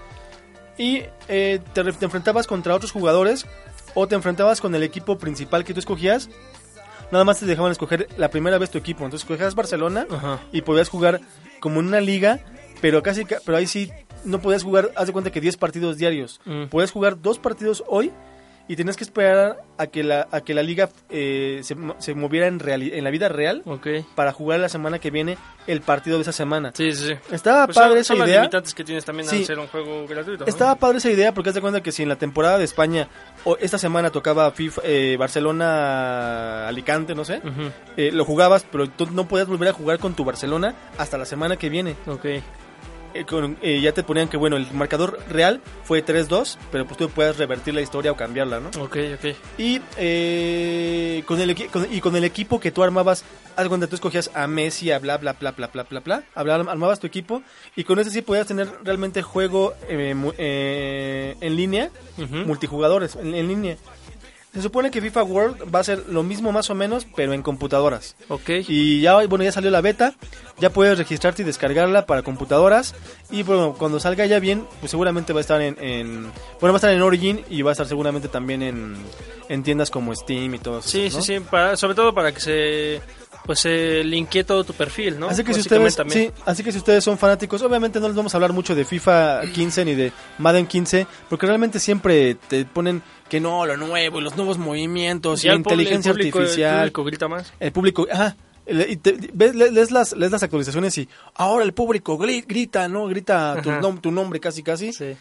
y eh, te, te enfrentabas contra otros jugadores o te enfrentabas con el equipo principal que tú escogías. Nada más te dejaban escoger la primera vez tu equipo, entonces escogías Barcelona Ajá. y podías jugar como en una liga, pero casi ca- pero ahí sí no podías jugar, haz de cuenta que 10 partidos diarios. Mm. Podías jugar dos partidos hoy y tenías que esperar a que la a que la liga eh, se, se moviera en reali- en la vida real para jugar la semana que viene el partido de esa semana. Sí, sí, sí. Estaba Pues padre son, esa son las idea. limitantes que tienes también Sí. al ser un juego gratuito. ¿no? Estaba padre esa idea porque haz de cuenta que si en la temporada de España o esta semana tocaba FIFA, eh, Barcelona Alicante, no sé, eh, lo jugabas, pero tú no podías volver a jugar con tu Barcelona hasta la semana que viene. Ok. Eh, con- eh, ya te ponían que, bueno, el marcador real fue 3-2, pero pues tú puedes revertir la historia o cambiarla, ¿no? Ok, ok. Y, eh, con el, con- y con el equipo que tú armabas, haz cuando tú escogías a Messi, a bla, bla, bla, bla, bla, bla, bla, armabas tu equipo y con ese sí podías tener realmente juego eh, eh, en línea, multijugadores en, en línea. Se supone que FIFA World va a ser lo mismo más o menos, pero en computadoras. Ok. Y ya, bueno, ya salió la beta, ya puedes registrarte y descargarla para computadoras. Y bueno, cuando salga ya bien, pues seguramente va a estar en, en- bueno, va a estar en Origin y va a estar seguramente también en, en tiendas como Steam y todo eso. Sí, ¿no? sí, sí. Para, sobre todo para que se pues se linkee todo tu perfil, ¿no? Así que si Básicamente ustedes, sí, así que si ustedes son fanáticos, obviamente no les vamos a hablar mucho de FIFA 15 ni de Madden 15, porque realmente siempre te ponen que no, lo nuevo, y los nuevos movimientos, y la el pub- el inteligencia público- el artificial. público grita más. El público, ajá. y te- ves, le- lees, las, lees las actualizaciones y ahora el público gri- grita, ¿no? Grita tu, nom- tu nombre casi, casi. Sí.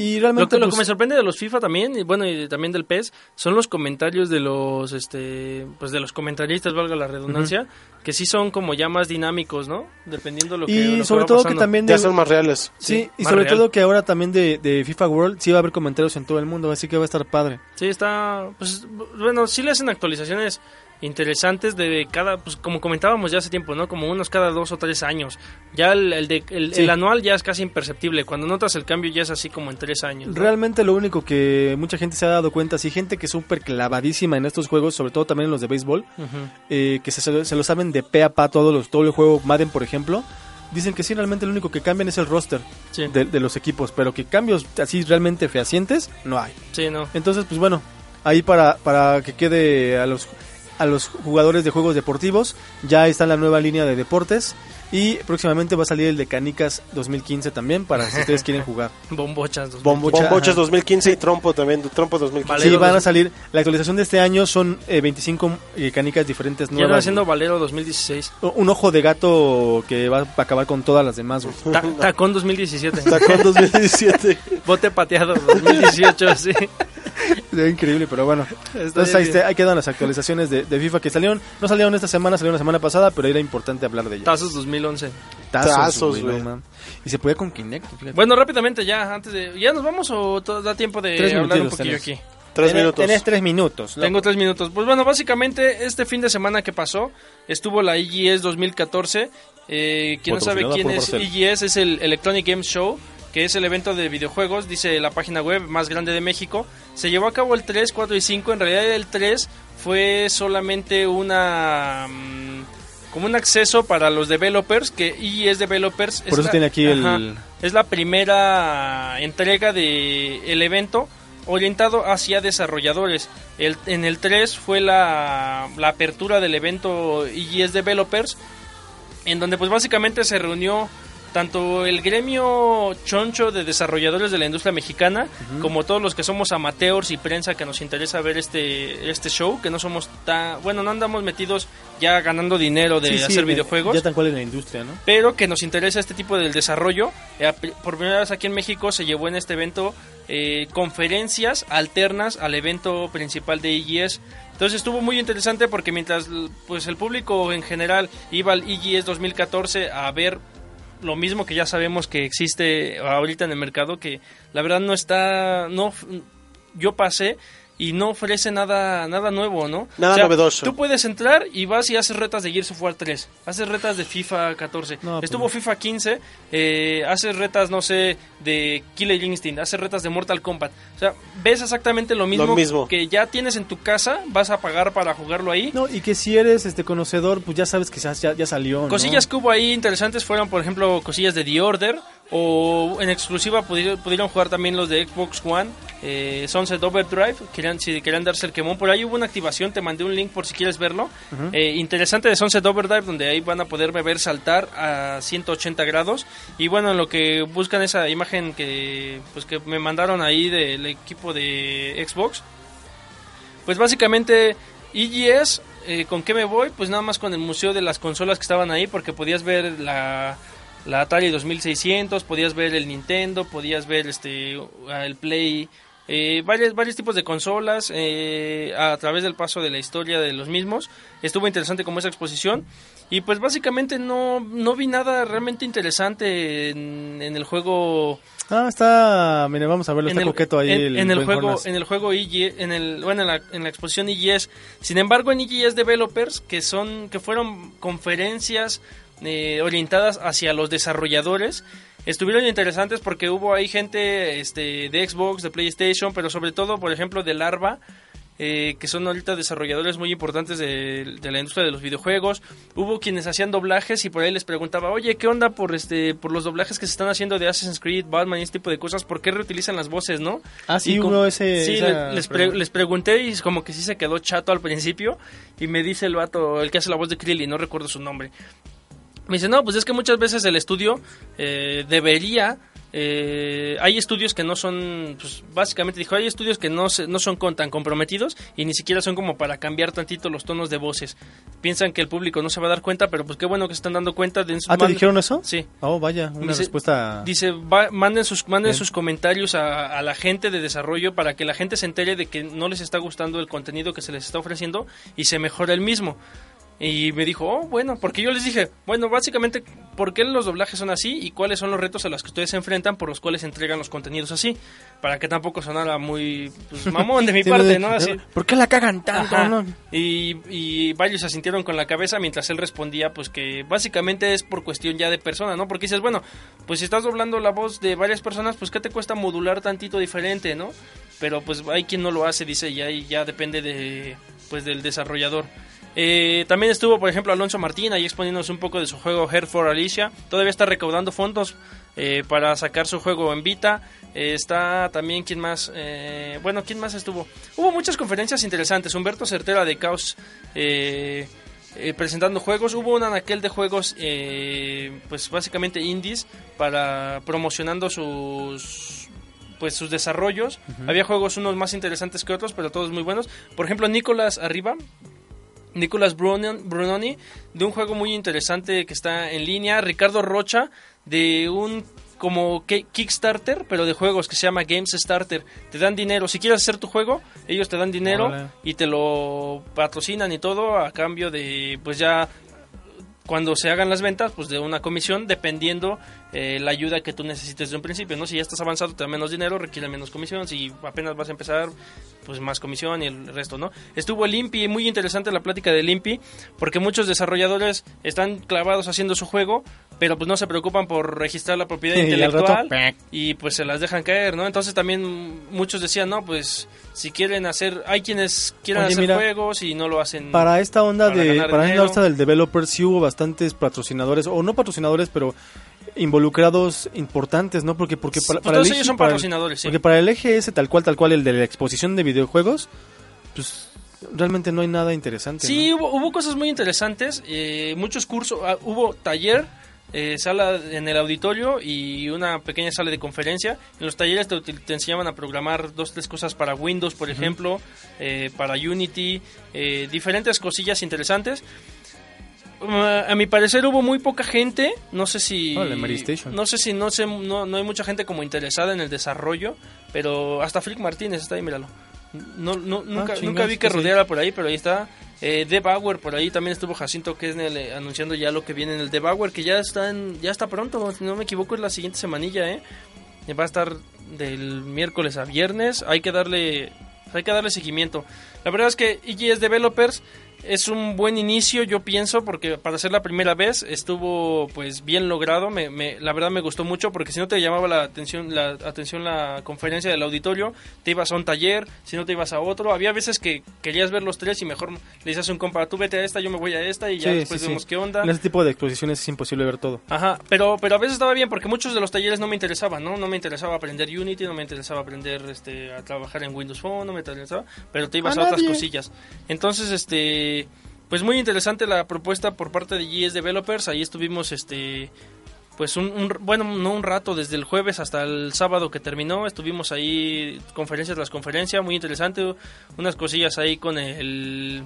Y Lo realmente. que, lo que pues, me sorprende de los FIFA también, y bueno, y también del PES, son los comentarios de los, este, pues de los comentaristas, valga la redundancia, que sí son como ya más dinámicos, ¿no? Dependiendo de lo que y sobre todo que también. Ya de- son más reales. sí, sí, y sobre real. todo que ahora también de, de FIFA World sí va a haber comentarios en todo el mundo, así que va a estar padre. Sí, está, pues, bueno, sí le hacen actualizaciones interesantes de cada, pues como comentábamos ya hace tiempo, ¿no? Como unos cada dos o tres años. Ya el, el de, el, Sí. el anual ya es casi imperceptible. Cuando notas el cambio ya es así como en tres años. ¿no? Realmente lo único que mucha gente se ha dado cuenta, sí, gente que es súper clavadísima en estos juegos, sobre todo también en los de béisbol, eh, que se, se lo saben de pe a pa todos los, todo el juego Madden, por ejemplo, dicen que sí, realmente lo único que cambian es el roster Sí, de, de los equipos, pero que cambios así realmente fehacientes no hay. sí, no. Entonces, pues bueno, ahí para, para que quede a los, a los jugadores de juegos deportivos, ya está la nueva línea de deportes y próximamente va a salir el de Canicas 2015 también para si ustedes quieren jugar. Bombochas. dos- Bombocha, Bombochas ajá. 2015 y Trompo también. Trompo 2015. Vale. Sí, Valero van a salir. La actualización de este año son eh, 25 eh, canicas diferentes Ya están nuevas. haciendo Valero 2016. Un ojo de gato que va a acabar con todas las demás. Ta- Tacón 2017. Tacón 2017. Bote pateado 2018, sí. Se ve increíble, pero bueno. Entonces ahí, ahí quedan las actualizaciones de, de FIFA que salieron. No salieron esta semana, salieron la semana pasada, pero era importante hablar de ellas. Tazos 2011. Tazos, Tazos, güey, no y se podía con Kinect. fíjate. Bueno, rápidamente ya, antes de... ¿Ya nos vamos o da tiempo de Tres hablar un poquillo tenés. aquí? Tres Tenés- minutos. Tenés tres minutos. loco. Tengo tres minutos. Pues bueno, básicamente este fin de semana que pasó estuvo la EGS 2014. Eh, quien no sabe quién es Barcel. EGS, es el Electronic Games Show, que es el evento de videojuegos, dice la página web más grande de México. Se llevó a cabo el 3, 4 y 5. En realidad el 3 fue solamente una... mm, como un acceso para los developers, que EGS Developers... Por eso tiene aquí el- es la primera entrega del el evento orientado hacia desarrolladores. El, en el 3 fue la, la apertura del evento EGS Developers, en donde pues básicamente se reunió tanto el gremio choncho de desarrolladores de la industria mexicana, como todos los que somos amateurs y prensa que nos interesa ver este, este show, que no somos tan, bueno, no andamos metidos ya ganando dinero de Sí, hacer de- videojuegos Ya tan cual en la industria, ¿no? pero que nos interesa este tipo del desarrollo. Eh, Por primera vez aquí en México se llevó en este evento eh, conferencias alternas al evento principal de EGS. Entonces estuvo muy interesante porque mientras pues el público en general iba al EGS 2014 a ver lo mismo que ya sabemos que existe ahorita en el mercado, que la verdad no está, no, yo pasé y no ofrece nada nada nuevo, ¿no? Nada novedoso. Tú puedes entrar y vas y haces retas de Gears of War 3, haces retas de FIFA 14, No, pues estuvo. FIFA 15, eh, haces retas, no sé, de Killer Instinct, haces retas de Mortal Kombat. O sea, ves exactamente lo mismo, mismo. que ya tienes en tu casa, vas a pagar para jugarlo ahí. No, y que si eres este conocedor, pues ya sabes que ya, ya, salió. ¿no? Cosillas que hubo ahí interesantes fueron, por ejemplo, cosillas de The Order. O en exclusiva pudi- pudieron jugar también los de Xbox One, eh, Sunset Overdrive. Querían, si querían darse el quemón. Por ahí hubo una activación, te mandé un link por si quieres verlo. Eh, interesante de Sunset Overdrive, donde ahí van a poder ver saltar a 180 grados. Y bueno, lo que buscan esa imagen que, pues, que me mandaron ahí del equipo de Xbox. Pues básicamente EGS, eh, ¿con qué me voy? Pues nada más con el museo de las consolas que estaban ahí, porque podías ver la, la Atari 2600, podías ver el Nintendo, podías ver este el Play, eh, varios, varios tipos de consolas eh, a través del paso de la historia de los mismos. Estuvo interesante como esa exposición. Y pues básicamente no, no vi nada realmente interesante en, en el juego Ah, está. Mire, vamos a verlo. Está el, coqueto ahí. en, el en el buen juego en el juego EG en el bueno en la, en la exposición EGS sin embargo en EGS Developers que son que fueron conferencias eh, orientadas hacia los desarrolladores estuvieron interesantes porque hubo ahí gente este de Xbox de PlayStation pero sobre todo por ejemplo de Larva eh, que son ahorita desarrolladores muy importantes de, de la industria de los videojuegos. Hubo quienes hacían doblajes y por ahí les preguntaba, oye, ¿qué onda por este por los doblajes que se están haciendo de Assassin's Creed, Batman y este tipo de cosas? ¿Por qué reutilizan las voces, no? Ah, sí, hubo ese. Sí, esa les, pre- les pregunté y como que sí se quedó chato al principio. Y me dice el vato, el que hace la voz de Krillin, no recuerdo su nombre. Me dice, no, pues es que muchas veces el estudio eh, debería... eh, hay estudios que no son, pues básicamente dijo, hay estudios que no, se- no son con, tan comprometidos y ni siquiera son como para cambiar tantito los tonos de voces. Piensan que el público no se va a dar cuenta, pero pues qué bueno que se están dando cuenta. De Ah, ¿te dijeron eso? Sí. Oh, vaya, una Dice- respuesta. Dice, va- manden sus, manden Bien. sus comentarios a, a la gente de desarrollo para que la gente se entere de que no les está gustando el contenido que se les está ofreciendo y se mejore el mismo. Y me dijo, oh, bueno, porque yo les dije, bueno, básicamente, ¿por qué los doblajes son así y cuáles son los retos a los que ustedes se enfrentan por los cuales entregan los contenidos así? Para que tampoco sonara muy pues, mamón de mi Sí, parte, no, ¿no? Así. ¿Por qué la cagan tanto? No? Y, y varios asintieron con la cabeza mientras él respondía, pues que básicamente es por cuestión ya de persona, ¿no? Porque dices, bueno, pues si estás doblando la voz de varias personas, pues ¿qué te cuesta modular tantito diferente, ¿no? Pero pues hay quien no lo hace, dice, y ahí ya depende de, pues del desarrollador. Eh, también estuvo, por ejemplo, Alonso Martín ahí exponiéndonos un poco de su juego Hair for Alicia. Todavía está recaudando fondos eh, para sacar su juego en Vita. Eh, está también, ¿quién más? Eh, bueno, ¿quién más estuvo? Hubo muchas conferencias interesantes. Humberto Certera de Caos eh, presentando juegos. Hubo un anaquel de juegos, pues básicamente indies, para promocionando sus pues sus desarrollos. Había juegos unos más interesantes que otros, pero todos muy buenos. Por ejemplo, Nicolás Arriba, Nicolás Brunon- Brunoni, de un juego muy interesante que está en línea. Ricardo Rocha, de un como Kickstarter, pero de juegos que se llama Games Starter. Te dan dinero. Si quieres hacer tu juego, ellos te dan dinero y te lo patrocinan y todo a cambio de, pues ya cuando se hagan las ventas, pues de una comisión, dependiendo eh, la ayuda que tú necesites de un principio, ¿no? Si ya estás avanzado, te da menos dinero, requiere menos comisión. Si apenas vas a empezar, pues más comisión y el resto, ¿no? Estuvo el Impi, muy interesante la plática del Impi, porque muchos desarrolladores están clavados haciendo su juego, pero pues no se preocupan por registrar la propiedad intelectual y pues se las dejan caer, ¿no? Entonces también muchos decían, no, pues si quieren hacer, hay quienes quieren Oye, hacer mira, juegos y no lo hacen. Para esta onda Para de para esta del developer sí hubo bastantes patrocinadores o no patrocinadores, pero involucrados importantes, ¿no? Porque porque para, pues para todos el ellos son para el- patrocinadores, sí. Porque para el eje ese tal cual tal cual el de la exposición de videojuegos, pues realmente no hay nada interesante. Sí, ¿no? hubo, hubo cosas muy interesantes, eh, muchos cursos, ah, hubo taller, eh, sala en el auditorio y una pequeña sala de conferencia. En los talleres te, te enseñaban a programar dos, tres cosas para Windows, por ejemplo, eh, para Unity, eh, diferentes cosillas interesantes. Uh, a mi parecer hubo muy poca gente, no sé si no sé si no sé no, no hay mucha gente como interesada en el desarrollo, pero hasta Frick Martínez está ahí, míralo. No, no, nunca, nunca vi que rodeara por ahí, pero ahí está. Eh, Debauer, por ahí también estuvo Jacinto Kesnel eh, anunciando ya lo que viene en el Debauer, que ya está en, ya está pronto, si no me equivoco es la siguiente semanilla, ¿eh? Eh, Va a estar del miércoles a viernes, hay que darle hay que darle seguimiento. La verdad es que EGS Developers es un buen inicio, yo pienso, porque para ser la primera vez estuvo pues bien logrado. Me, me, la verdad me gustó mucho porque si no te llamaba la atención la atención la conferencia del auditorio, te ibas a un taller, si no te ibas a otro. Había veces que querías ver los tres y mejor le dices a un compa, tú vete a esta, yo me voy a esta y ya Sí, después sí, sí. vemos qué onda. En ese tipo de exposiciones es imposible ver todo. Ajá, pero, pero a veces estaba bien porque muchos de los talleres no me interesaban, ¿no? No me interesaba aprender Unity, no me interesaba aprender este, a trabajar en Windows Phone, no me interesaba, pero te ibas A a, otras cosillas. Entonces, este, pues muy interesante la propuesta por parte de GS Developers, ahí estuvimos, este, pues un, un- bueno, no un rato, desde el jueves hasta el sábado que terminó, estuvimos ahí conferencias tras conferencia, muy interesante, unas cosillas ahí con el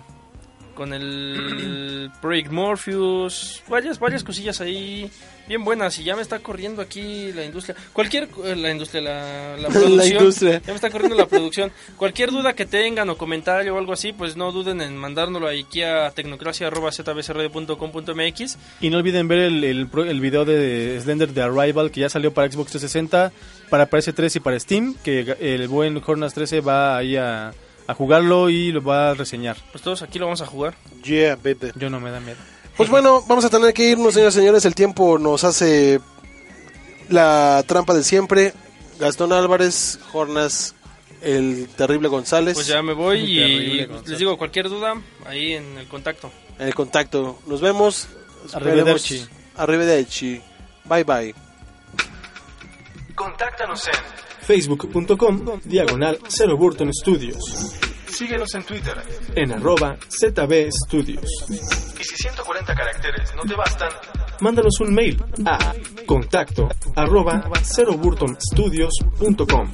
con el Project Morpheus, varias varias cosillas ahí bien buenas y ya me está corriendo aquí la industria, cualquier eh, la industria la, la producción, industria. ya me está corriendo la producción, cualquier duda que tengan o comentario o algo así, pues no duden en mandárnoslo aquí a tecnocracia@zbcradio.com.mx Y no olviden ver el, el, pro- el video de Slender de Arrival que ya salió para Xbox 360, para PS3 y para Steam, que el buen Hornas 13 va ahí a, a jugarlo y lo va a reseñar. Pues todos aquí lo vamos a jugar. Yeah, baby. Yo no me da miedo. Pues bueno, vamos a tener que irnos, señores y señores. El tiempo nos hace la trampa de siempre. Gastón Álvarez, Jornas, el terrible González. Pues ya me voy y les digo cualquier duda ahí en el contacto. En el contacto. Nos vemos. Arrivederci. Arrivederci. Bye bye. Contáctanos en. facebook.com diagonal Zero Burton Studios Síguenos en Twitter. en arroba ZB Studios. Y si 140 caracteres no te bastan, Mándanos un mail a contacto arroba zeroburtonstudios.com.